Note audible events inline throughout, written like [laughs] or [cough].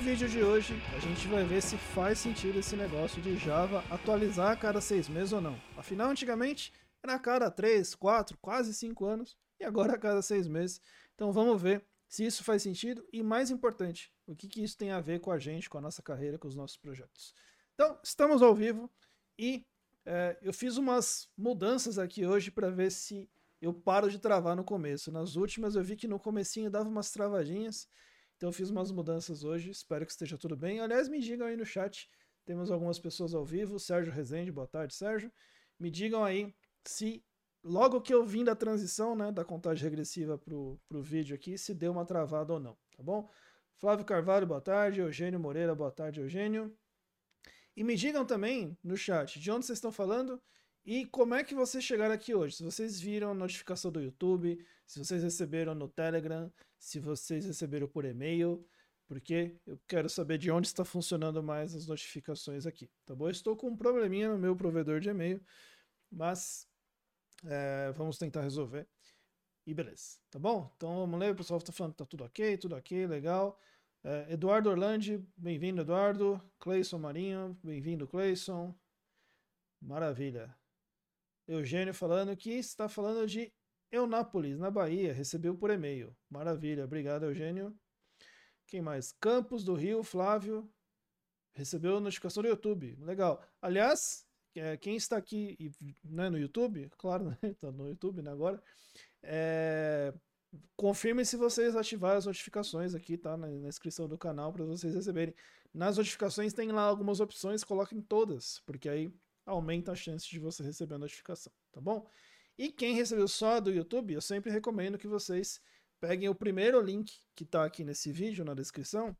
vídeo de hoje, a gente vai ver se faz sentido esse negócio de Java atualizar a cada seis meses ou não. Afinal, antigamente era a cada três, quatro, quase cinco anos, e agora a cada seis meses. Então vamos ver se isso faz sentido e, mais importante, o que, que isso tem a ver com a gente, com a nossa carreira, com os nossos projetos. Então, estamos ao vivo e é, eu fiz umas mudanças aqui hoje para ver se eu paro de travar no começo. Nas últimas eu vi que no comecinho dava umas travadinhas, então eu fiz umas mudanças hoje, espero que esteja tudo bem. Aliás, me digam aí no chat, temos algumas pessoas ao vivo, Sérgio Rezende, boa tarde, Sérgio. Me digam aí se logo que eu vim da transição, né, da contagem regressiva pro, pro vídeo aqui, se deu uma travada ou não, tá bom? Flávio Carvalho, boa tarde. Eugênio Moreira, boa tarde, Eugênio. E me digam também no chat de onde vocês estão falando e como é que vocês chegaram aqui hoje? Se vocês viram a notificação do YouTube, se vocês receberam no Telegram, se vocês receberam por e-mail, porque eu quero saber de onde está funcionando mais as notificações aqui, tá bom? Eu estou com um probleminha no meu provedor de e-mail, mas é, vamos tentar resolver. E beleza, tá bom? Então vamos ler, o pessoal está falando que tá tudo ok, tudo ok, legal. É, Eduardo Orlandi, bem-vindo, Eduardo. Cleison Marinho, bem-vindo, Cleison. Maravilha. Eugênio falando que está falando de Eunápolis, na Bahia, recebeu por e-mail. Maravilha, obrigado, Eugênio. Quem mais? Campos do Rio, Flávio, recebeu notificação do YouTube. Legal. Aliás, é, quem está aqui né, no YouTube, claro, [laughs] né, está no YouTube né, agora, é, confirme se vocês ativaram as notificações aqui, tá? Na, na inscrição do canal para vocês receberem. Nas notificações tem lá algumas opções, coloquem todas, porque aí aumenta a chance de você receber a notificação, tá bom? E quem recebeu só do YouTube, eu sempre recomendo que vocês peguem o primeiro link que está aqui nesse vídeo, na descrição,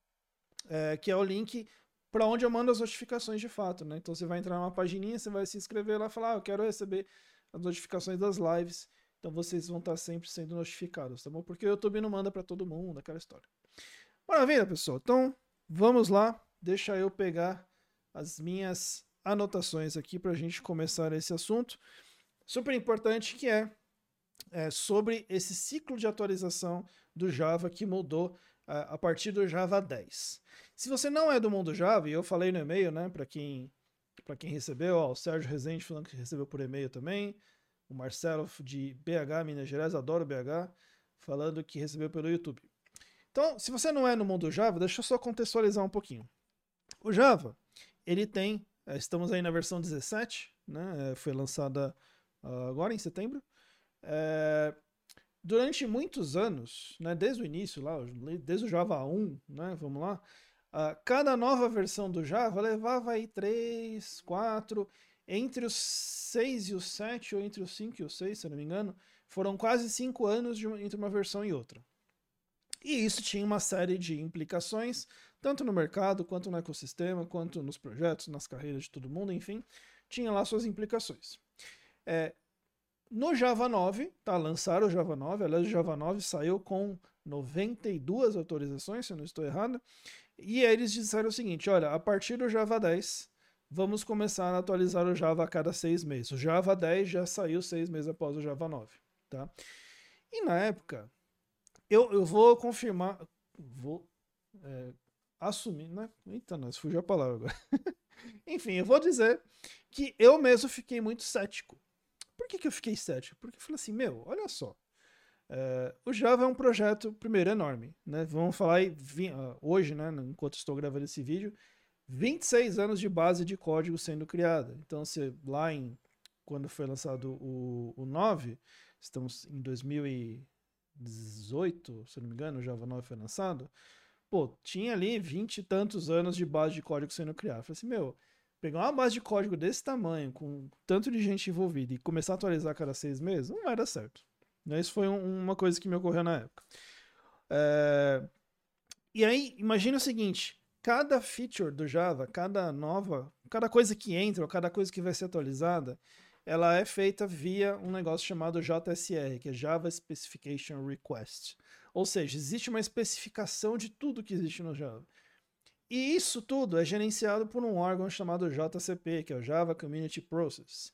é, que é o link para onde eu mando as notificações de fato, né? Então você vai entrar numa pagininha, você vai se inscrever lá e falar, ah, eu quero receber as notificações das lives. Então vocês vão estar tá sempre sendo notificados, tá bom? Porque o YouTube não manda para todo mundo, aquela história. Maravilha, pessoal. Então, vamos lá. Deixa eu pegar as minhas anotações aqui para a gente começar esse assunto super importante que é, é, sobre esse ciclo de atualização do Java que mudou a, a partir do Java 10. Se você não é do mundo Java, e eu falei no e-mail, né, para quem para quem recebeu, ó, o Sérgio Rezende falando que recebeu por e-mail também, o Marcelo de BH, Minas Gerais, adoro BH, falando que recebeu pelo YouTube. Então, se você não é no mundo Java, deixa eu só contextualizar um pouquinho. O Java, ele tem estamos aí na versão 17, né? É, foi lançada uh, agora em setembro. É, durante muitos anos, né, desde o início, lá, desde o Java 1, né, vamos lá, uh, cada nova versão do Java levava aí 3, 4, entre os 6 e os 7, ou entre os 5 e os 6, se não me engano, foram quase 5 anos de, entre uma versão e outra. E isso tinha uma série de implicações, tanto no mercado, quanto no ecossistema, quanto nos projetos, nas carreiras de todo mundo, enfim, tinha lá suas implicações. É, no Java 9, tá, lançaram o Java 9, aliás, o Java 9 saiu com 92 autorizações, se eu não estou errado, e eles disseram o seguinte, olha, a partir do Java 10, vamos começar a atualizar o Java a cada seis meses. O Java 10 já saiu seis meses após o Java 9, tá? E na época, eu, eu vou confirmar, vou é, assumir, né? Eita, nós fugiu a palavra agora. [laughs] Enfim, eu vou dizer que eu mesmo fiquei muito cético. Por que, que eu fiquei cético? Porque eu falei assim, meu, olha só. É, o Java é um projeto, primeiro, enorme. Né? Vamos falar aí, ah, hoje, né, enquanto estou gravando esse vídeo, 26 anos de base de código sendo criada. Então, se lá em quando foi lançado o, o 9, estamos em 2000 e 2018, se não me engano, o Java 9 foi lançado, pô, tinha ali 20 e tantos anos de base de código sendo criada. Falei assim, meu, pegar uma base de código desse tamanho, com tanto de gente envolvida, e começar a atualizar cada seis meses, não vai dar certo. Né, isso foi um, uma coisa que me ocorreu na época. É... E aí, imagina o seguinte: cada feature do Java, cada nova, cada coisa que entra, ou cada coisa que vai ser atualizada, ela é feita via um negócio chamado JSR, que é Java Specification Request. Ou seja, existe uma especificação de tudo que existe no Java. E isso tudo é gerenciado por um órgão chamado JCP, que é o Java Community Process,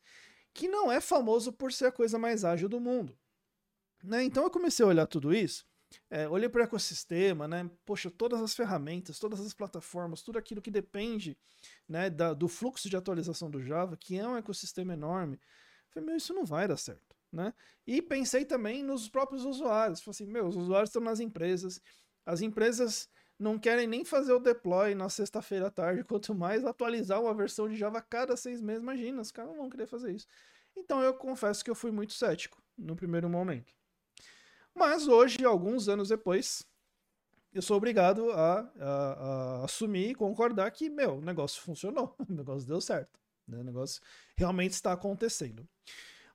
que não é famoso por ser a coisa mais ágil do mundo. Né? Então eu comecei a olhar tudo isso é, olhei para o ecossistema, né? Poxa, todas as ferramentas, todas as plataformas, tudo aquilo que depende né, da, do fluxo de atualização do Java, que é um ecossistema enorme. Falei, meu, isso não vai dar certo. Né? E pensei também nos próprios usuários. Falei assim, meu, os usuários estão nas empresas, as empresas não querem nem fazer o deploy na sexta-feira à tarde, [laughs] quanto mais atualizar uma versão de Java cada seis meses. Imagina, os caras não vão querer fazer isso. Então eu confesso que eu fui muito cético no primeiro momento. Mas hoje, alguns anos depois, eu sou obrigado a, a, a assumir e concordar que, meu, o negócio funcionou, [laughs] o negócio deu certo, né? o negócio realmente está acontecendo.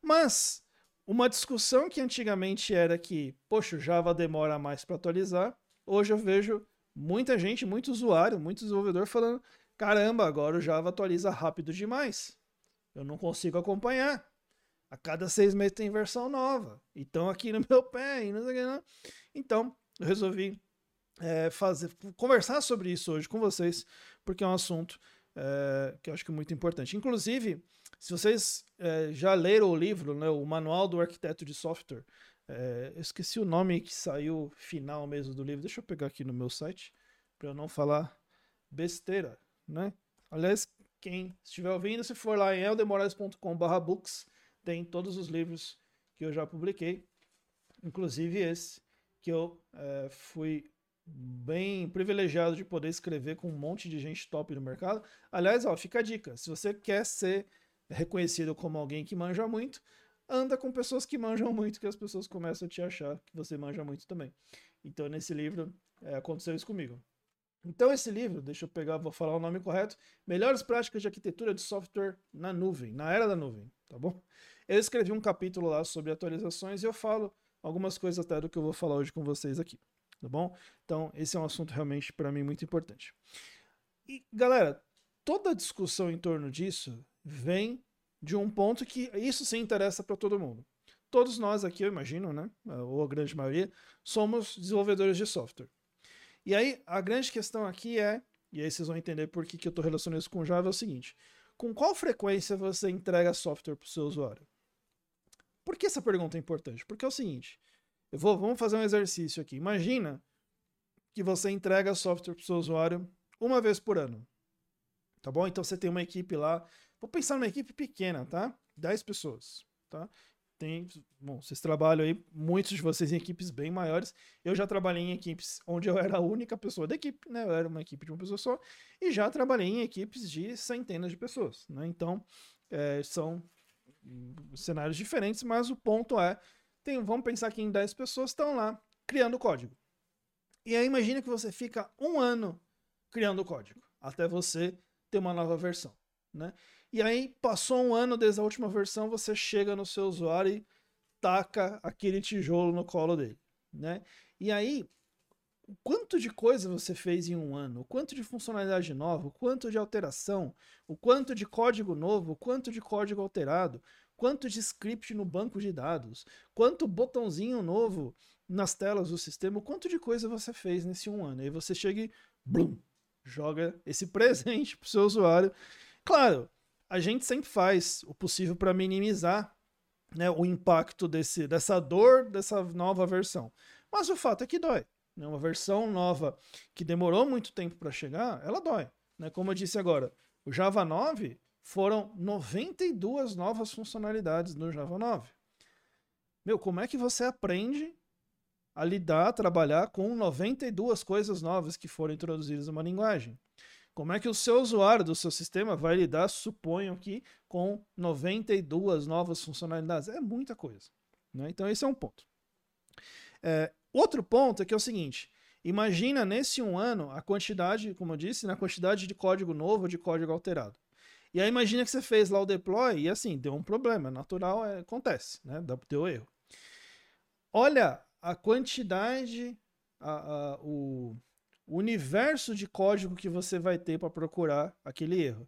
Mas uma discussão que antigamente era que, poxa, o Java demora mais para atualizar, hoje eu vejo muita gente, muito usuário, muito desenvolvedor falando: caramba, agora o Java atualiza rápido demais. Eu não consigo acompanhar. A cada seis meses tem versão nova. Então aqui no [laughs] meu pé. E não sei o que, não. Então eu resolvi é, fazer, conversar sobre isso hoje com vocês, porque é um assunto é, que eu acho que é muito importante. Inclusive, se vocês é, já leram o livro, né, o Manual do Arquiteto de Software, é, eu esqueci o nome que saiu final mesmo do livro. Deixa eu pegar aqui no meu site para eu não falar besteira, né? Aliás, quem estiver ouvindo, se for lá em eldemorais.com/books, tem todos os livros que eu já publiquei, inclusive esse que eu é, fui bem privilegiado de poder escrever com um monte de gente top no mercado. Aliás, ó, fica a dica: se você quer ser reconhecido como alguém que manja muito, anda com pessoas que manjam muito, que as pessoas começam a te achar que você manja muito também. Então, nesse livro, é, aconteceu isso comigo. Então, esse livro, deixa eu pegar, vou falar o nome correto: Melhores Práticas de Arquitetura de Software na Nuvem, na Era da Nuvem, tá bom? Eu escrevi um capítulo lá sobre atualizações e eu falo algumas coisas até do que eu vou falar hoje com vocês aqui, tá bom? Então, esse é um assunto realmente para mim muito importante. E, galera, toda a discussão em torno disso vem de um ponto que isso sim interessa para todo mundo. Todos nós aqui, eu imagino, né, ou a grande maioria, somos desenvolvedores de software. E aí, a grande questão aqui é, e aí vocês vão entender por que, que eu estou relacionando isso com Java, é o seguinte: com qual frequência você entrega software para o seu usuário? Por que essa pergunta é importante? Porque é o seguinte: eu vou, vamos fazer um exercício aqui. Imagina que você entrega software para o seu usuário uma vez por ano. Tá bom? Então você tem uma equipe lá Vou pensar numa equipe pequena, tá? 10 pessoas, tá? Tem, bom, vocês trabalham aí, muitos de vocês em equipes bem maiores. Eu já trabalhei em equipes onde eu era a única pessoa da equipe, né? Eu era uma equipe de uma pessoa só. E já trabalhei em equipes de centenas de pessoas, né? Então, é, são cenários diferentes, mas o ponto é, tem, vamos pensar que em 10 pessoas estão lá criando código. E aí imagina que você fica um ano criando código, até você ter uma nova versão, né? E aí, passou um ano desde a última versão, você chega no seu usuário e taca aquele tijolo no colo dele, né? E aí, o quanto de coisa você fez em um ano, o quanto de funcionalidade nova, o quanto de alteração, o quanto de código novo, o quanto de código alterado, quanto de script no banco de dados, quanto botãozinho novo nas telas do sistema, o quanto de coisa você fez nesse um ano. Aí você chega e blum, joga esse [laughs] presente pro seu usuário. Claro, a gente sempre faz o possível para minimizar né, o impacto desse, dessa dor dessa nova versão. Mas o fato é que dói. Né? Uma versão nova que demorou muito tempo para chegar, ela dói. Né? Como eu disse agora, o Java 9 foram 92 novas funcionalidades no Java 9. Meu, como é que você aprende a lidar, a trabalhar com 92 coisas novas que foram introduzidas numa linguagem? Como é que o seu usuário do seu sistema vai lidar, suponho que, com 92 novas funcionalidades? É muita coisa. Né? Então, esse é um ponto. É, outro ponto é que é o seguinte: imagina nesse um ano a quantidade, como eu disse, na quantidade de código novo, de código alterado. E aí imagina que você fez lá o deploy e assim, deu um problema, é natural, é, acontece, né? Deu erro. Olha a quantidade, a, a, o, universo de código que você vai ter para procurar aquele erro.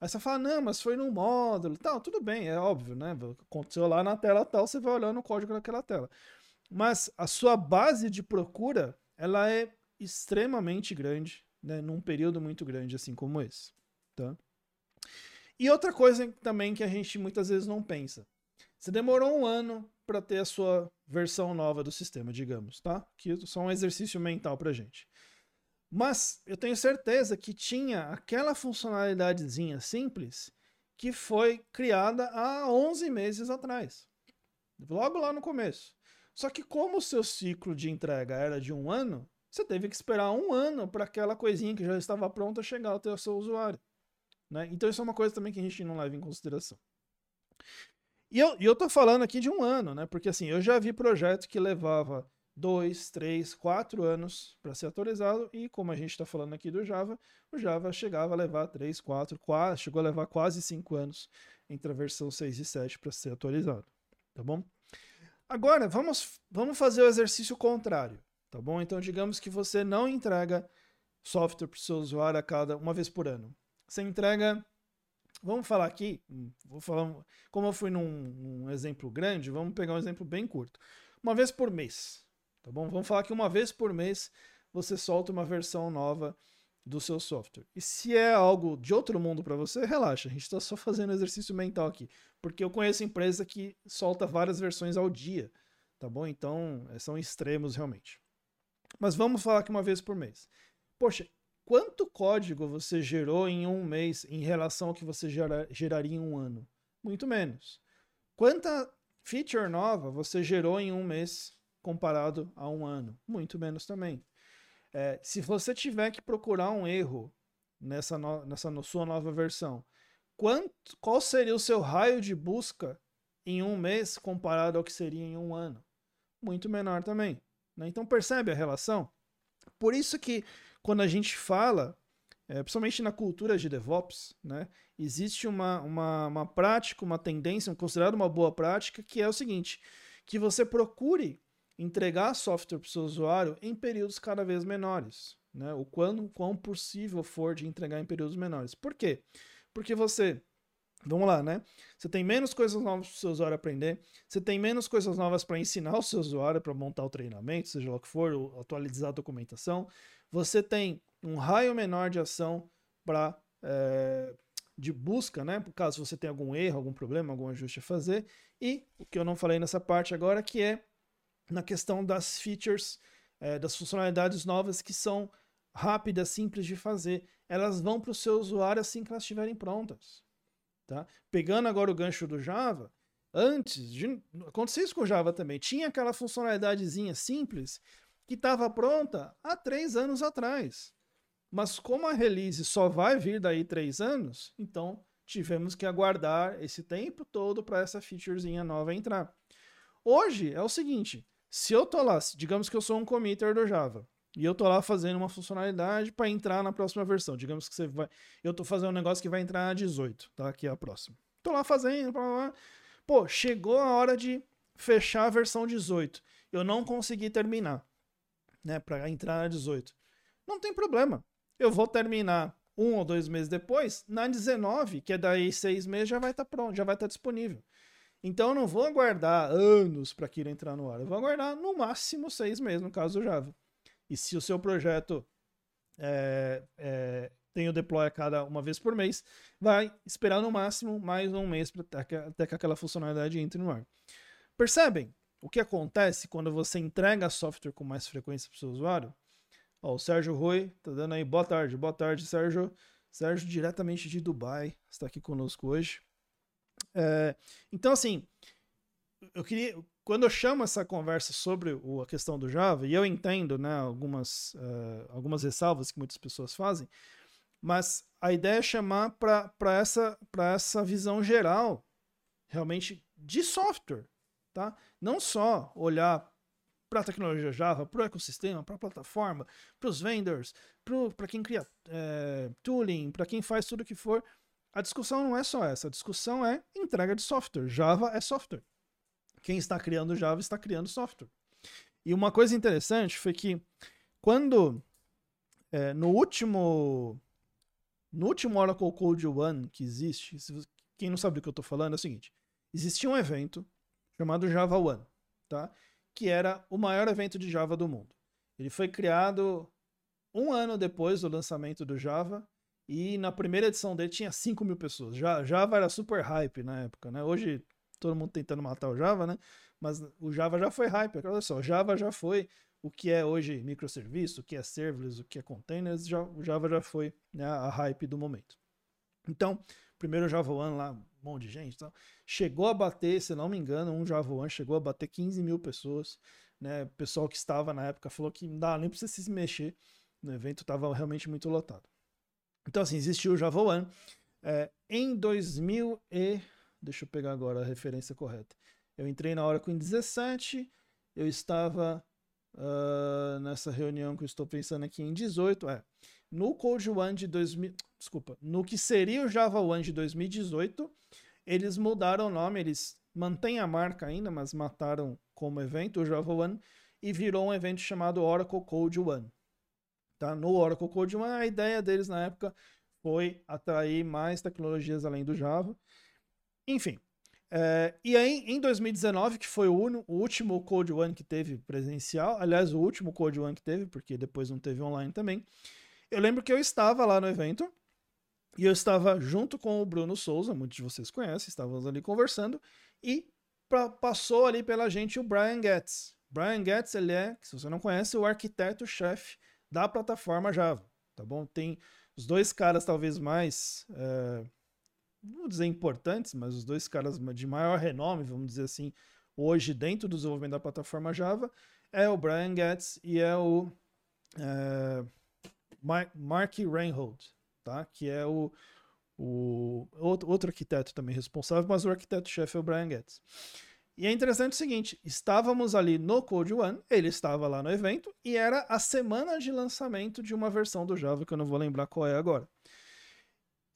Aí você fala, não, mas foi no módulo. Tal, tudo bem, é óbvio, né? Aconteceu lá na tela tal, você vai olhando o código daquela tela. Mas a sua base de procura, ela é extremamente grande, né? Num período muito grande, assim como esse. Tá? E outra coisa também que a gente muitas vezes não pensa. Você demorou um ano para ter a sua versão nova do sistema, digamos, tá? Que é só um exercício mental pra gente. Mas eu tenho certeza que tinha aquela funcionalidadezinha simples que foi criada há 11 meses atrás. Logo lá no começo. Só que como o seu ciclo de entrega era de um ano, você teve que esperar um ano para aquela coisinha que já estava pronta chegar ao seu usuário. Né? Então isso é uma coisa também que a gente não leva em consideração. E eu, e eu tô falando aqui de um ano, né? Porque assim, eu já vi projeto que levava dois, três, quatro anos para ser atualizado, e como a gente está falando aqui do Java, o Java chegava a levar três, quatro, quase, chegou a levar quase cinco anos entre a versão 6 e 7 para ser atualizado. Tá bom? Agora, vamos, vamos fazer o exercício contrário. Tá bom? Então, digamos que você não entrega software para o seu usuário a cada uma vez por ano. Você entrega Vamos falar aqui, vou falar, como eu fui num, num, exemplo grande, vamos pegar um exemplo bem curto. Uma vez por mês, tá bom? Vamos falar que uma vez por mês você solta uma versão nova do seu software. E se é algo de outro mundo para você, relaxa, a gente está só fazendo exercício mental aqui, porque eu conheço empresa que solta várias versões ao dia, tá bom? Então, é, são extremos realmente. Mas vamos falar que uma vez por mês. Poxa, Quanto código você gerou em um mês em relação ao que você gera, geraria em um ano? Muito menos. Quanta feature nova você gerou em um mês comparado a um ano? Muito menos também. É, se você tiver que procurar um erro nessa, no, nessa no sua nova versão, quanto, qual seria o seu raio de busca em um mês comparado ao que seria em um ano? Muito menor também. Né? Então percebe a relação? Por isso que quando a gente fala, é, principalmente na cultura de DevOps, né, existe uma, uma, uma prática, uma tendência, considerada uma boa prática, que é o seguinte: que você procure entregar software para o seu usuário em períodos cada vez menores. Né, o quão, quão possível for de entregar em períodos menores. Por quê? Porque você Vamos lá, né? Você tem menos coisas novas para o seu usuário aprender, você tem menos coisas novas para ensinar o seu usuário para montar o treinamento, seja lá o que for, atualizar a documentação, você tem um raio menor de ação para é, de busca, né? Por caso você tenha algum erro, algum problema, algum ajuste a fazer. E o que eu não falei nessa parte agora, que é na questão das features, é, das funcionalidades novas que são rápidas, simples de fazer. Elas vão para o seu usuário assim que elas estiverem prontas. Tá? Pegando agora o gancho do Java, antes de acontecer isso com o Java também, tinha aquela funcionalidadezinha simples que estava pronta há três anos atrás. Mas como a release só vai vir daí três anos, então tivemos que aguardar esse tempo todo para essa featurezinha nova entrar. Hoje é o seguinte: se eu tô lá, digamos que eu sou um committer do Java, e eu tô lá fazendo uma funcionalidade para entrar na próxima versão. Digamos que você vai, eu tô fazendo um negócio que vai entrar na 18, tá? Que é a próxima. Tô lá fazendo, blá, blá, pô, chegou a hora de fechar a versão 18. Eu não consegui terminar né, para entrar na 18. Não tem problema. Eu vou terminar um ou dois meses depois, na 19, que é daí seis meses, já vai estar tá pronto, já vai estar tá disponível. Então eu não vou aguardar anos para aquilo entrar no ar. Eu vou aguardar no máximo seis meses, no caso do Java. E se o seu projeto é, é, tem o deploy a cada uma vez por mês, vai esperar no máximo mais um mês até que aquela funcionalidade entre no ar. Percebem? O que acontece quando você entrega software com mais frequência para o seu usuário? Ó, o Sérgio Rui tá dando aí boa tarde, boa tarde, Sérgio. Sérgio, diretamente de Dubai, está aqui conosco hoje. É, então, assim, eu queria. Quando eu chamo essa conversa sobre o, a questão do Java, e eu entendo né, algumas, uh, algumas ressalvas que muitas pessoas fazem, mas a ideia é chamar para essa, essa visão geral, realmente, de software tá? Não só olhar para a tecnologia Java, para o ecossistema, para a plataforma, para os vendors, para quem cria é, tooling, para quem faz tudo que for. A discussão não é só essa, a discussão é entrega de software. Java é software. Quem está criando Java está criando software. E uma coisa interessante foi que quando é, no último no último Oracle Code One que existe, quem não sabe do que eu estou falando é o seguinte: existia um evento chamado Java One, tá? que era o maior evento de Java do mundo. Ele foi criado um ano depois do lançamento do Java e na primeira edição dele tinha 5 mil pessoas. Já, Java era super hype na época, né? Hoje todo mundo tentando matar o Java, né? Mas o Java já foi hype. Olha só, Java já foi o que é hoje microserviço, o que é serverless, o que é containers, já, o Java já foi né, a hype do momento. Então, primeiro Java One lá, um monte de gente, então, chegou a bater, se não me engano, um Java One chegou a bater 15 mil pessoas. Né? O pessoal que estava na época falou que não dá nem para se mexer. No evento estava realmente muito lotado. Então, assim, existiu o Java One. É, em 2000 e... Deixa eu pegar agora a referência correta. Eu entrei na hora com 17, eu estava uh, nessa reunião que eu estou pensando aqui em 18, é. No Code One de 2000, desculpa, no que seria o Java One de 2018, eles mudaram o nome, eles mantêm a marca ainda, mas mataram como evento o Java One e virou um evento chamado Oracle Code One. Tá? No Oracle Code One, a ideia deles na época foi atrair mais tecnologias além do Java. Enfim, é, e aí, em 2019, que foi o, o, último Code One que teve presencial, aliás, o último Code One que teve, porque depois não teve online também, eu lembro que eu estava lá no evento, e eu estava junto com o Bruno Souza, muitos de vocês conhecem, estávamos ali conversando, e pra, passou ali pela gente o Brian Getz. Brian Getz, ele é, se você não conhece, o arquiteto-chefe da plataforma Java, tá bom? Tem os dois caras talvez mais... É, vou dizer importantes, mas os dois caras de maior renome, vamos dizer assim, hoje dentro do desenvolvimento da plataforma Java, é o Brian Getz e é o é, Mark Reinhold, tá? que é o, o outro, arquiteto também responsável, mas o arquiteto-chefe é o Brian Getz. E é interessante o seguinte: estávamos ali no Code One, ele estava lá no evento, e era a semana de lançamento de uma versão do Java que eu não vou lembrar qual é agora.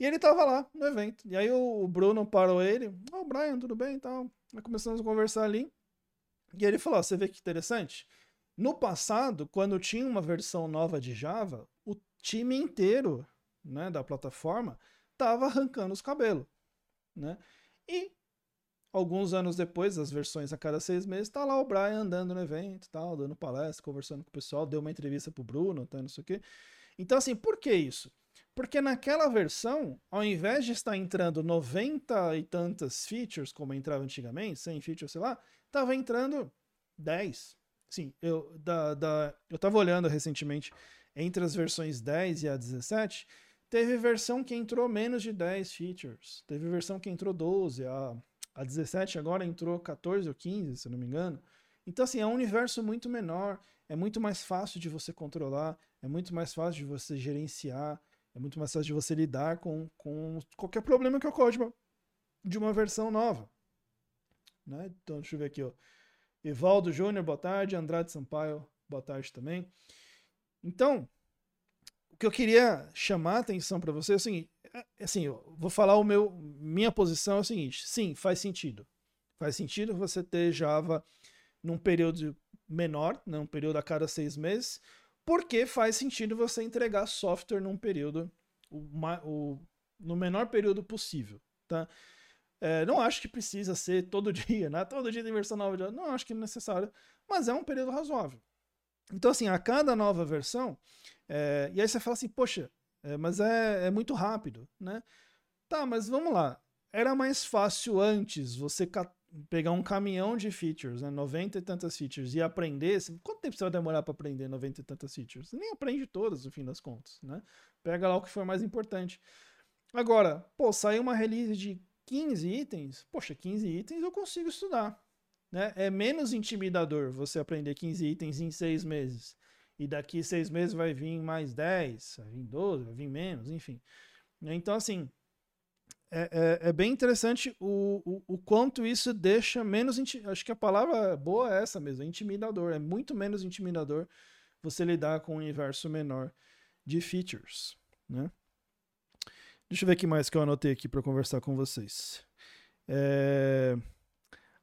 E ele tava lá no evento. E aí o Bruno parou ele. Ô, oh, Brian, tudo bem e. Aí começamos a conversar ali. E ele falou: você vê que interessante? No passado, quando tinha uma versão nova de Java, o time inteiro né, da plataforma tava arrancando os cabelos. Né? E alguns anos depois, as versões a cada seis meses, tá lá o Brian andando no evento, tal, dando palestra, conversando com o pessoal, deu uma entrevista pro Bruno, tá, não sei o quê. Então, assim, por que isso? Porque naquela versão, ao invés de estar entrando 90 e tantas features, como entrava antigamente, 100 features, sei lá, estava entrando 10. Sim, eu, da, da, eu olhando recentemente entre as versões 10 e a 17, teve versão que entrou menos de 10 features. Teve versão que entrou 12. A, a 17 agora entrou 14 ou 15, se não me engano. Então, assim, é um universo muito menor, é muito mais fácil de você controlar, é muito mais fácil de você gerenciar. É muito mais fácil de você lidar com, com qualquer problema que ocorre de uma, de uma versão nova. Né? Então, deixa eu ver aqui. Ó. Evaldo Júnior, boa tarde. Andrade Sampaio, boa tarde também. Então, que eu queria chamar a atenção para você é o seguinte: é, é assim, eu vou falar o meu, minha posição é o seguinte: sim, faz sentido. Faz sentido você ter Java num período menor, né, um período a cada seis meses, porque faz sentido você entregar software num período, o, o, no menor período possível, tá? É, não acho que precisa ser todo [laughs] dia, né? Todo dia tem versão nova. Não acho que é necessário, mas é um período razoável. Então, assim, a cada nova versão, é, e aí você fala assim, poxa, é, mas é, é muito rápido, né? Tá, mas vamos lá. Era mais fácil antes você pegar um caminhão de features, né, 90 e tantas features, e aprender, quanto tempo você vai demorar para aprender 90 e tantas features? Você nem aprende todas, no fim das contas, né? Pega lá o que for mais importante. Agora, pô, saiu uma release de 15 itens, poxa, 15 itens eu consigo estudar, né? É menos intimidador você aprender 15 itens em 6 meses, e daqui 6 meses vai vir mais 10, vai vir 12, vai vir menos, enfim. Então, assim, é, é, é, bem interessante o, o, o, quanto isso deixa menos. Acho que a palavra boa é essa mesmo, é intimidador. É muito menos intimidador você lidar com um universo menor de features. Né? Deixa eu ver o que mais que eu anotei aqui para conversar com vocês. É...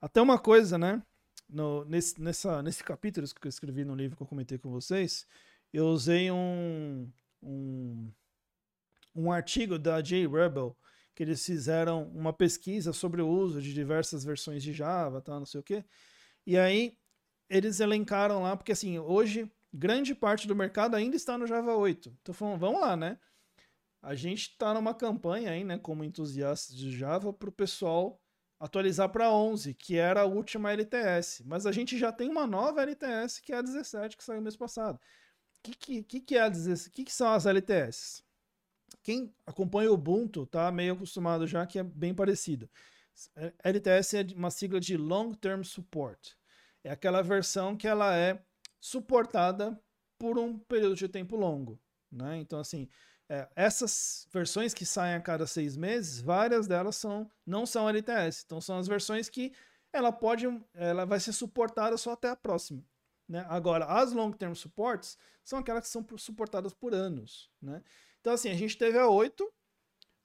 Até uma coisa, né? No, nesse, nessa, nesse capítulo que eu escrevi no livro que eu comentei com vocês, eu usei um, um, um artigo da J. Rebel que eles fizeram uma pesquisa sobre o uso de diversas versões de Java, tá, não sei o quê. E aí eles elencaram lá, porque assim, hoje grande parte do mercado ainda está no Java 8. Então falando, vamos lá, né? A gente está numa campanha aí, né, como entusiastas de Java, para o pessoal atualizar para 11, que era a última LTS. Mas a gente já tem uma nova LTS, que é a 17, que saiu mês passado. O que, que, que, é a 17? que, que são as LTS? Quem acompanha o Ubuntu tá meio acostumado já que é bem parecido. LTS é uma sigla de Long Term Support. É aquela versão que ela é suportada por um período de tempo longo. Né? Então, assim, é, essas versões que saem a cada seis meses, várias delas são, não são LTS. Então, são as versões que ela pode, ela vai ser suportada só até a próxima. Né? Agora, as long term supports são aquelas que são suportadas por anos. Né? Então, assim, a gente teve a 8,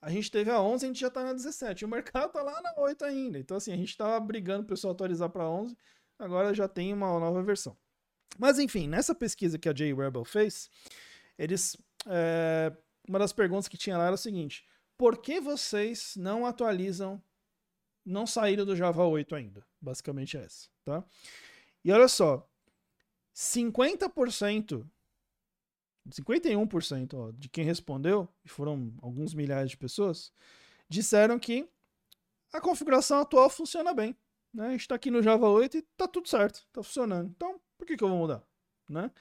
a gente teve a 11, a gente já está na 17. E o mercado está lá na 8 ainda. Então, assim, a gente estava brigando para o pessoal atualizar para 11, agora já tem uma nova versão. Mas, enfim, nessa pesquisa que a J-Rebel fez, eles é, uma das perguntas que tinha lá era o seguinte: por que vocês não atualizam, não saíram do Java 8 ainda? Basicamente é essa, tá? E olha só, 50%, 51% ó, de quem respondeu, e foram alguns milhares de pessoas, disseram que a configuração atual funciona bem. Né? A gente está aqui no Java 8 e está tudo certo, está funcionando. Então, por que, que eu vou mudar? Né?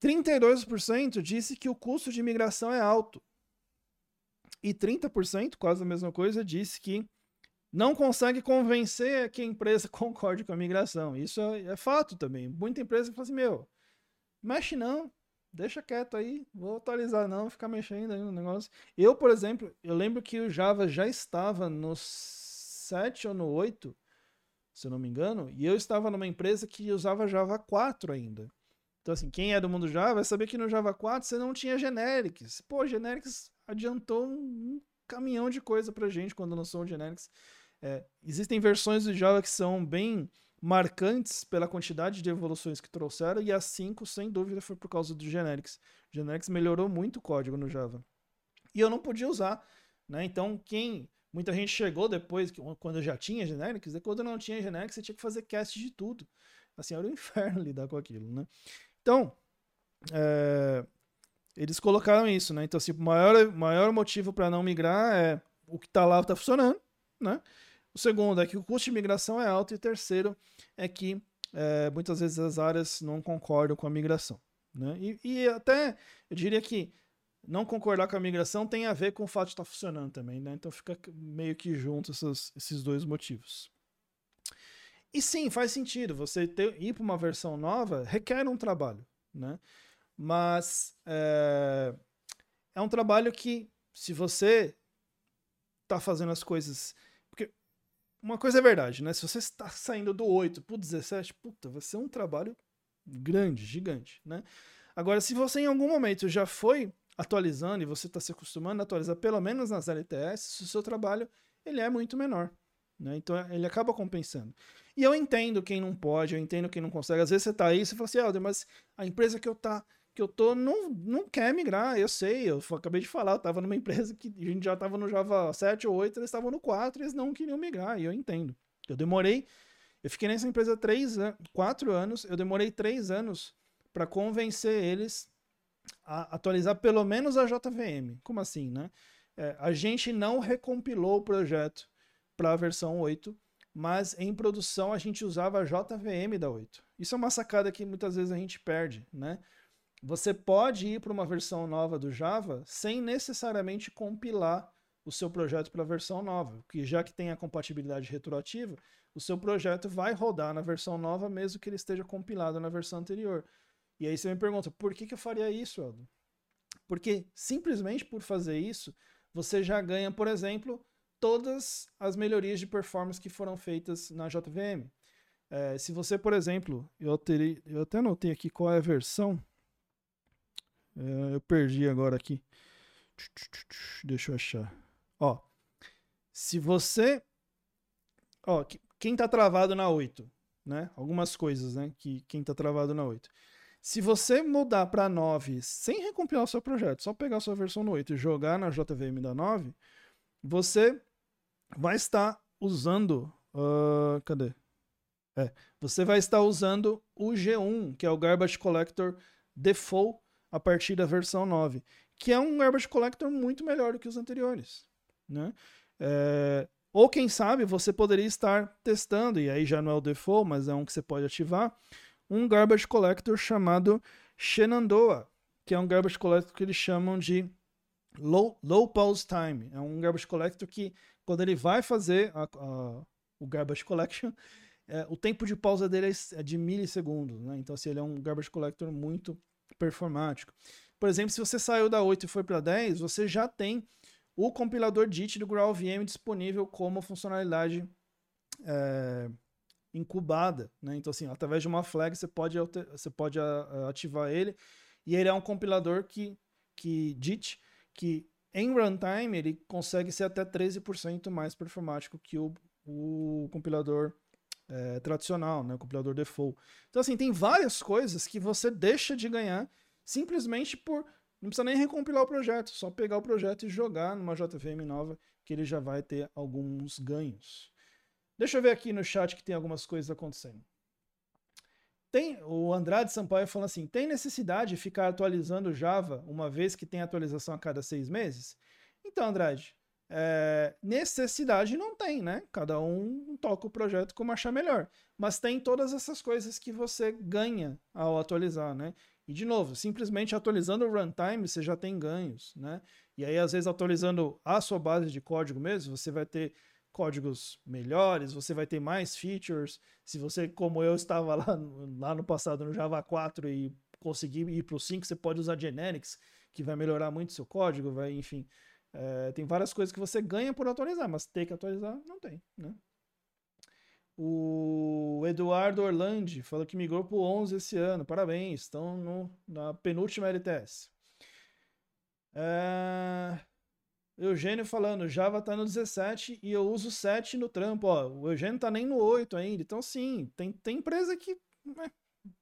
32% disse que o custo de migração é alto. E 30%, quase a mesma coisa, disse que não consegue convencer que a empresa [laughs] concorde com a migração. Isso é, é fato também. Muita empresa fala assim: meu, mexe não, deixa quieto aí, vou atualizar não, ficar mexendo aí no negócio. Eu, por exemplo, eu lembro que o Java já estava no 7 ou no 8, se eu não me engano, e eu estava numa empresa que usava Java 4 ainda. Então, assim, quem é do mundo Java vai saber que no Java 4 você não tinha generics. Pô, generics adiantou um caminhão de coisa pra gente quando lançou o generics. É, existem versões do Java que são bem marcantes pela quantidade de evoluções que trouxeram, e a 5, sem dúvida, foi por causa do generics. O generics melhorou muito o código no Java. E eu não podia usar. Né? Então, quem. Muita gente chegou depois, quando já tinha generics, e quando não tinha generics, você tinha que fazer cast de tudo. Assim, era um [laughs] inferno lidar com aquilo, né? Então, é, eles colocaram isso, né? Então, assim, o maior, maior motivo para não migrar é o que está lá está funcionando, né? O segundo é que o custo de migração é alto. E o terceiro é que é, muitas vezes as áreas não concordam com a migração. Né? E, e, até eu diria que não concordar com a migração tem a ver com o fato de estar tá funcionando também. Né? Então fica meio que junto esses dois motivos. E sim, faz sentido. Você ter, ir para uma versão nova requer um trabalho, né? Mas é, é um trabalho que, se você está fazendo as coisas. Porque uma coisa é verdade, né? Se você está saindo do 8 para o 17, puta, vai ser um trabalho grande, gigante, né? Agora, se você em algum momento já foi atualizando e você está se acostumando a atualizar pelo menos nas LTS, o seu trabalho ele é muito menor. Né? Então ele acaba compensando. E eu entendo quem não pode, eu entendo quem não consegue. Às vezes você tá aí e você fala assim, Helder, mas a empresa que eu tá que eu tô não, não quer migrar, eu sei, eu acabei de falar, eu tava numa empresa que a gente já tava no Java 7 ou 8, eles estavam no 4 e eles não queriam migrar, e eu entendo. Eu demorei, eu fiquei nessa empresa três, quatro anos, eu demorei três anos para convencer eles a atualizar pelo menos a JVM. Como assim, né? É, a gente não recompilou o projeto para a versão 8, mas em produção a gente usava a JVM da 8. Isso é uma sacada que muitas vezes a gente perde, né? Você pode ir para uma versão nova do Java sem necessariamente compilar o seu projeto para a versão nova, porque já que tem a compatibilidade retroativa, o seu projeto vai rodar na versão nova mesmo que ele esteja compilado na versão anterior. E aí você me pergunta, por que, que eu faria isso, Aldo? Porque simplesmente por fazer isso, você já ganha, por exemplo, todas as melhorias de performance que foram feitas na JVM. É, se você, por exemplo, eu, terei, eu até anotei aqui qual é a versão. É, eu perdi agora aqui. Deixa eu achar. Ó, se você. Ó, quem está travado na 8, né? Algumas coisas, né? Que quem está travado na 8. Se você mudar para 9 sem recompilar o seu projeto, só pegar a sua versão no 8 e jogar na JVM da 9, você vai estar usando. Uh, cadê? É, você vai estar usando o G1, que é o Garbage Collector Default a partir da versão 9, que é um Garbage Collector muito melhor do que os anteriores. Né? É, Ou quem sabe você poderia estar testando, e aí já não é o default, mas é um que você pode ativar, um garbage collector chamado Shenandoah, que é um garbage collector que eles chamam de low, low pause time. É um garbage collector que, quando ele vai fazer a, a, o garbage collection, é, o tempo de pausa dele é, é de milissegundos. Né? Então, assim, ele é um garbage collector muito performático. Por exemplo, se você saiu da 8 e foi para 10, você já tem o compilador DIT do GraalVM disponível como funcionalidade é, incubada. Né? Então, assim, através de uma flag você pode, você pode ativar ele. E ele é um compilador que, que DIT, que em runtime ele consegue ser até 13% mais performático que o, o compilador é, tradicional, né? o compilador default. Então, assim, tem várias coisas que você deixa de ganhar simplesmente por não precisa nem recompilar o projeto, só pegar o projeto e jogar numa JVM nova que ele já vai ter alguns ganhos. Deixa eu ver aqui no chat que tem algumas coisas acontecendo. Tem o Andrade Sampaio falando assim: tem necessidade de ficar atualizando Java uma vez que tem atualização a cada seis meses? Então, Andrade, é, necessidade não tem, né? Cada um toca o projeto como achar melhor. Mas tem todas essas coisas que você ganha ao atualizar, né? E de novo, simplesmente atualizando o runtime, você já tem ganhos, né? E aí, às vezes, atualizando a sua base de código mesmo, você vai ter códigos melhores, você vai ter mais features. Se você, como eu, [laughs] estava lá, lá no passado no Java 4 e conseguir ir para o 5, você pode usar generics, que vai melhorar muito seu código, vai, enfim. É, tem várias coisas que você ganha por atualizar, mas ter que atualizar, não tem, né? O Eduardo Orlandi falou que migrou para o 11 esse ano. Parabéns, estão no, na penúltima LTS. É... Eugênio falando, Java tá no 17 e eu uso 7 no trampo. Ó, o Eugênio tá nem no 8 ainda. Então, sim, tem, tem empresa que. Né,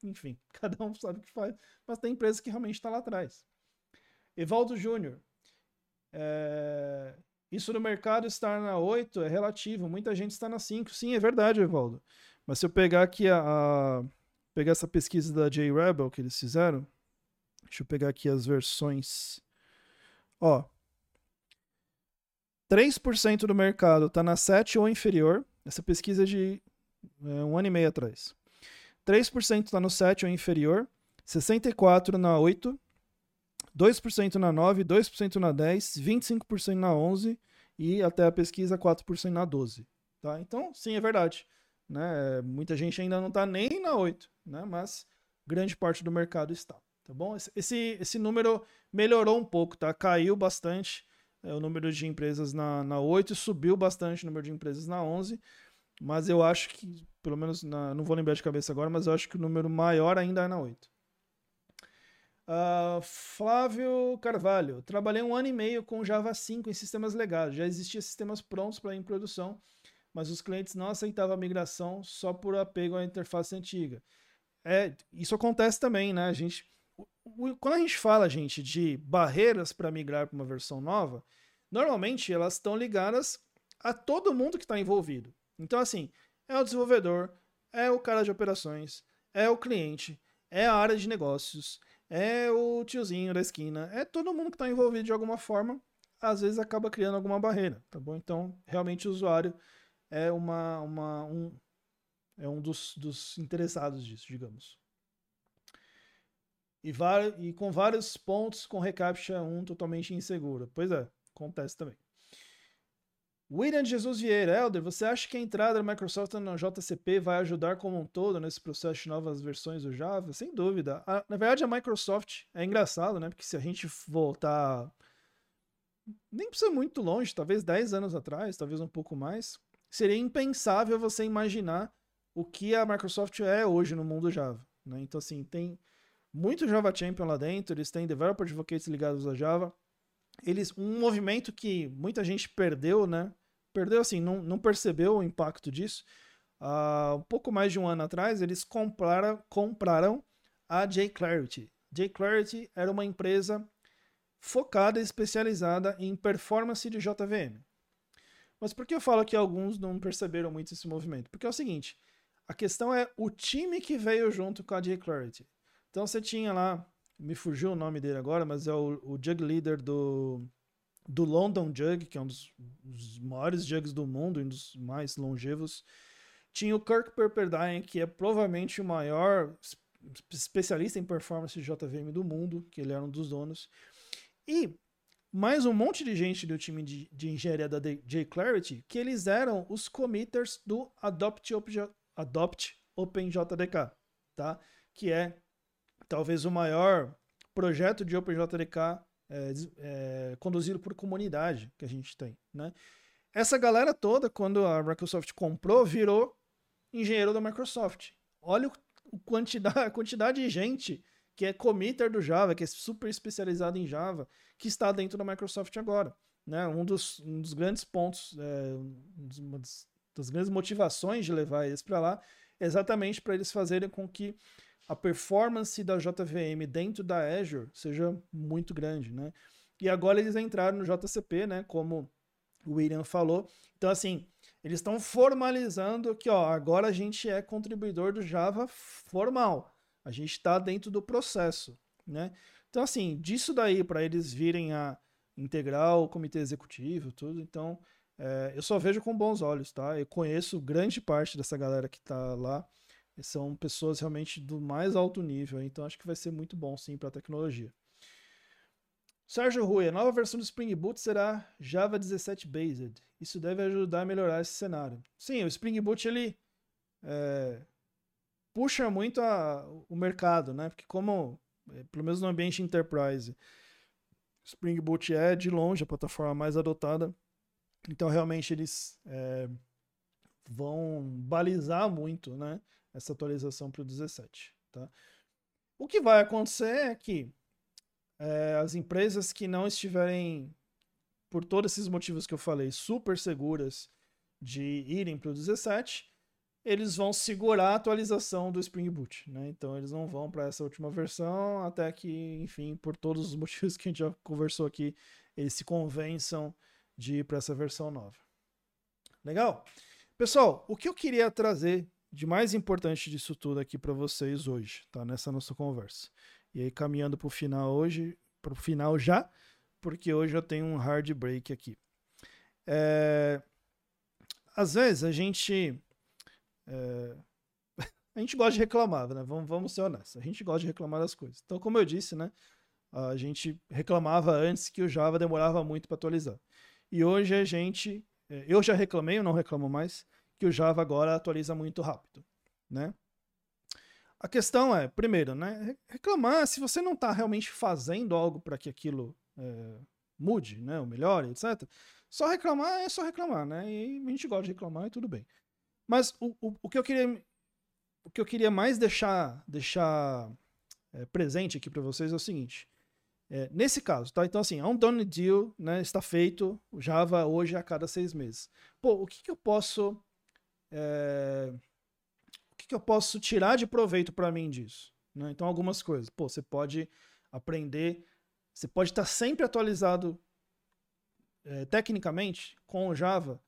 enfim, [laughs] cada um sabe o que faz. Mas tem empresa que realmente está lá atrás. Evaldo Júnior. É... Isso no mercado estar na 8 é relativo, muita gente está na 5. Sim, é verdade, Evaldo. Mas se eu pegar aqui a, a pegar essa pesquisa da JRebel que eles fizeram, deixa eu pegar aqui as versões. Ó, 3% do mercado está na 7 ou inferior. Essa pesquisa é de é, um ano e meio atrás. 3% está no 7 ou inferior, 64% na 8, 2% na 9, 2% na 10, 25% na 11 e até a pesquisa 4% na 12. Tá? Então, sim, é verdade. Né? Muita gente ainda não está nem na 8, né? mas grande parte do mercado está. Tá bom? Esse, esse número melhorou um pouco, tá? caiu bastante é, o número de empresas na, na 8 e subiu bastante o número de empresas na 11. Mas eu acho que, pelo menos, na, não vou lembrar de cabeça agora, mas eu acho que o número maior ainda é na 8. Uh, Flávio Carvalho, trabalhei um ano e meio com Java 5 em sistemas legados. Já existiam sistemas prontos para ir em produção, mas os clientes não aceitavam a migração só por apego à interface antiga. É, isso acontece também, né? A gente, quando a gente fala, gente, de barreiras para migrar para uma versão nova, normalmente elas estão ligadas a todo mundo que está envolvido. Então, assim, é o desenvolvedor, é o cara de operações, é o cliente, é a área de negócios, é o tiozinho da esquina, é todo mundo que está envolvido de alguma forma, às vezes acaba criando alguma barreira, tá bom? Então, realmente o usuário é uma, uma um, é um dos, dos interessados disso, digamos. E, e com vários pontos com reCAPTCHA 1 totalmente insegura. Pois é, acontece também. William Jesus Vieira, Helder, você acha que a entrada da Microsoft no JCP vai ajudar como um todo nesse processo de novas versões do Java? Sem dúvida. A, na verdade, a Microsoft é engraçado, né? Porque se a gente voltar. Nem precisa muito longe, talvez 10 anos atrás, talvez um pouco mais, seria impensável você imaginar o que a Microsoft é hoje no mundo Java. Né? Então, assim, tem muito Java Champion lá dentro, eles têm Developer Advocates ligados a Java. Eles, um movimento que muita gente perdeu, né? Perdeu assim, não, não percebeu o impacto disso. Uh, um pouco mais de um ano atrás, eles compraram, compraram a jClarity. jClarity era uma empresa focada e especializada em performance de JVM. Mas por que eu falo que alguns não perceberam muito esse movimento? Porque é o seguinte, a questão é o time que veio junto com a jClarity. Então você tinha lá, me fugiu o nome dele agora, mas é o, o Jug Leader do, do London Jug, que é um dos dos maiores jugs do mundo, um dos mais longevos. Tinha o Kirk Pepperdine, que é provavelmente o maior especialista em performance JVM do mundo, que ele era um dos donos. E mais um monte de gente do time de, de engenharia da J-Clarity, que eles eram os committers do Adopt, Adopt OpenJDK, tá? Que é talvez o maior projeto de OpenJDK é, é, conduzido por comunidade que a gente tem, né? Essa galera toda, quando a Microsoft comprou, virou engenheiro da Microsoft. Olha o quantidade, [laughs] a quantidade de gente que é committer do Java, que é super especializado em Java, que está dentro da Microsoft agora. Né? Um, dos, um dos grandes pontos, é, uma das, das grandes motivações de levar eles para lá, é exatamente para eles fazerem com que a performance da JVM dentro da Azure seja muito grande, né? E agora eles entraram no JCP, né? Como o William falou. Então, assim, eles estão formalizando que, ó, agora a gente é contribuidor do Java formal. A gente está dentro do processo, né? Então, assim, disso daí para eles virem a integrar o comitê executivo, tudo, então é, eu só vejo com bons olhos, tá? Eu conheço grande parte dessa galera que está lá. São pessoas realmente do mais alto nível, então acho que vai ser muito bom sim para a tecnologia. Sérgio Rui, a nova versão do Spring Boot será Java 17 Based. Isso deve ajudar a melhorar esse cenário. Sim, o Spring Boot ele é, puxa muito a, o mercado, né? Porque como, é, pelo menos no ambiente enterprise, Spring Boot é de longe a plataforma mais adotada. Então realmente eles é, vão balizar muito, né? Essa atualização para o 17, tá? O que vai acontecer é que é, as empresas que não estiverem, por todos esses motivos que eu falei, super seguras de irem para o 17, eles vão segurar a atualização do Spring Boot, né? Então eles não vão para essa última versão até que, enfim, por todos os [laughs] motivos que a gente já conversou aqui, eles se convençam de ir para essa versão nova. Legal? Pessoal, o que eu queria trazer de mais importante disso tudo aqui para vocês hoje, tá? Nessa nossa conversa. E aí caminhando para o final hoje, para o final já, porque hoje eu tenho um hard break aqui. É... Às vezes a gente é... [laughs] a gente gosta de reclamar, né? Vamos, vamos ser honestos. A gente gosta de reclamar das coisas. Então, como eu disse, né? A gente reclamava antes que o Java demorava muito para atualizar. E hoje a gente. É, eu já reclamei, eu não reclamo mais, que o Java agora atualiza muito rápido, né? A questão é, primeiro, né? Reclamar se você não está realmente fazendo algo para que aquilo é, mude, né? Ou melhore, etc. Só reclamar é só reclamar, né? E a gente gosta de reclamar e tudo bem. Mas o, o, o, que eu queria o que eu queria mais deixar deixar é, presente aqui para vocês é o seguinte. É, nesse caso, tá? Então, assim, é um done deal, né? Está feito. O Java hoje é a cada seis meses. Pô, o que, que eu posso. É... O que, que eu posso tirar de proveito para mim disso? Né? Então, algumas coisas. Pô, você pode aprender. Você pode estar sempre atualizado é, tecnicamente com o Java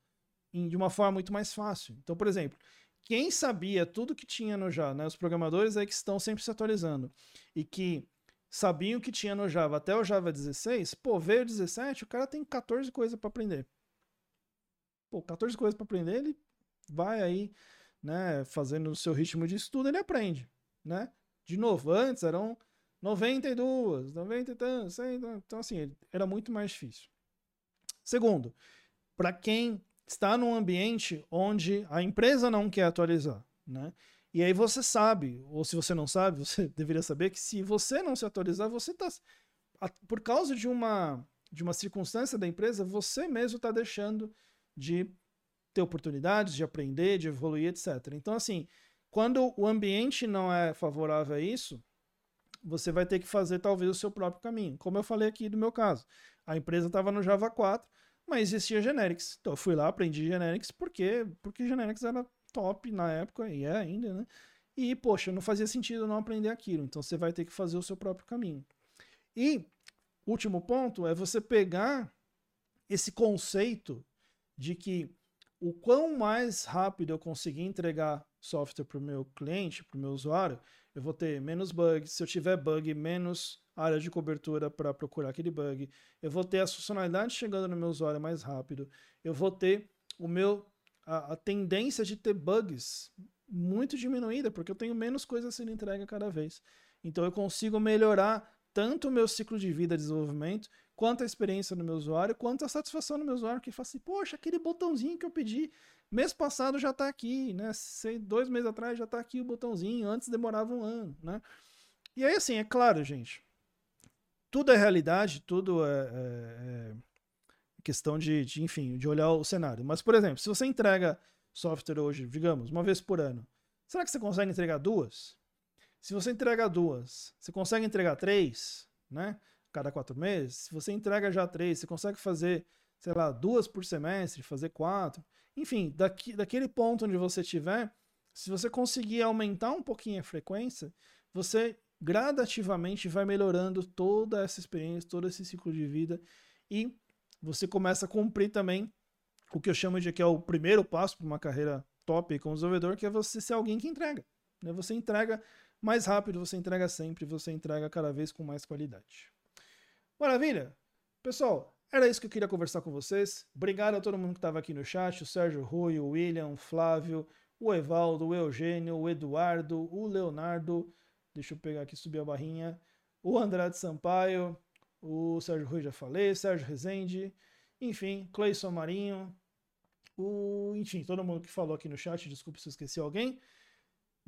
de uma forma muito mais fácil. Então, por exemplo, quem sabia tudo que tinha no Java, né, os programadores aí que estão sempre se atualizando e que sabiam que tinha no Java até o Java 16, pô, veio o 17, o cara tem 14 coisas para aprender. Pô, 14 coisas para aprender, ele vai aí, né, fazendo o seu ritmo de estudo, ele aprende, né? De novo, antes eram 92, 90 e tantos, então assim, era muito mais difícil. Segundo, para quem está num ambiente onde a empresa não quer atualizar, né? E aí você sabe, ou se você não sabe, [laughs] você deveria saber que se você não se atualizar, você está por causa de uma de uma circunstância da empresa, você mesmo está deixando de ter oportunidades de aprender, de evoluir, etc. Então, assim, quando o ambiente não é favorável a isso, você vai ter que fazer talvez o seu próprio caminho. Como eu falei aqui do meu caso, a empresa estava no Java 4, mas existia Generics. Então eu fui lá, aprendi Generics, porque, porque Generics era top na época, e é ainda, né? E, poxa, não fazia sentido não aprender aquilo. Então você vai ter que fazer o seu próprio caminho. E, último ponto, é você pegar esse conceito de que o quão mais rápido eu conseguir entregar software para o meu cliente, para o meu usuário, eu vou ter menos bugs. Se eu tiver bug, menos área de cobertura para procurar aquele bug, eu vou ter as funcionalidades chegando no meu usuário mais rápido, eu vou ter o meu a, a tendência de ter bugs muito diminuída, porque eu tenho menos coisas sendo entregue cada vez. Então eu consigo melhorar tanto o meu ciclo de vida de desenvolvimento, quanto a experiência do meu usuário, quanto a satisfação do meu usuário, que fala assim, poxa, aquele botãozinho que eu pedi mês passado já está aqui, né? Sei, dois meses atrás já está aqui o botãozinho, antes demorava um ano, né? E aí, assim, é claro, gente, tudo é realidade, tudo é, é, é questão de, de, enfim, de olhar o cenário. Mas, por exemplo, se você entrega software hoje, digamos, uma vez por ano, será que você consegue entregar duas? Se você entrega duas, você consegue entregar três, né? Cada quatro meses. Se você entrega já três, você consegue fazer, sei lá, duas por semestre, fazer quatro. Enfim, daqui, daquele ponto onde você estiver, se você conseguir aumentar um pouquinho a frequência, você gradativamente vai melhorando toda essa experiência, todo esse ciclo de vida e você começa a cumprir também o que eu chamo de que é o primeiro passo para uma carreira top como desenvolvedor, que é você ser alguém que entrega. Né? Você entrega mais rápido, você entrega sempre, você entrega cada vez com mais qualidade. Maravilha! Pessoal, era isso que eu queria conversar com vocês. Obrigado a todo mundo que estava aqui no chat, o Sérgio Rui, o William, o Flávio, o Evaldo, o Eugênio, o Eduardo, o Leonardo, deixa eu pegar aqui, subir a barrinha, o Andrade Sampaio, o Sérgio Rui já falei, Sérgio Rezende, enfim, Cleison Marinho, o, enfim, todo mundo que falou aqui no chat, desculpe se eu esqueci alguém.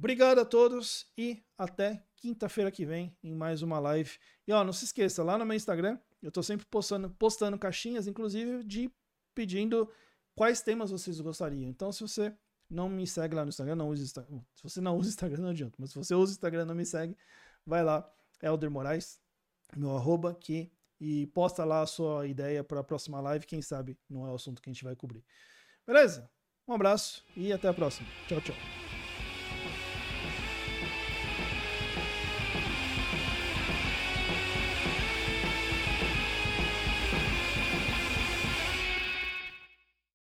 Obrigado a todos e até quinta-feira que vem em mais uma live. E ó, não se esqueça, lá no meu Instagram, eu tô sempre postando, postando caixinhas, inclusive de pedindo quais temas vocês gostariam. Então, se você não me segue lá no Instagram, não use Instagram. Se você não [laughs] usa Instagram, não adianta. Mas se você usa Instagram, não me segue, vai lá, Elder Moraes, meu arroba, que, e posta lá a sua ideia para a próxima live. Quem sabe não é o assunto que a gente vai cobrir. Beleza? Um abraço e até a próxima. Tchau, tchau.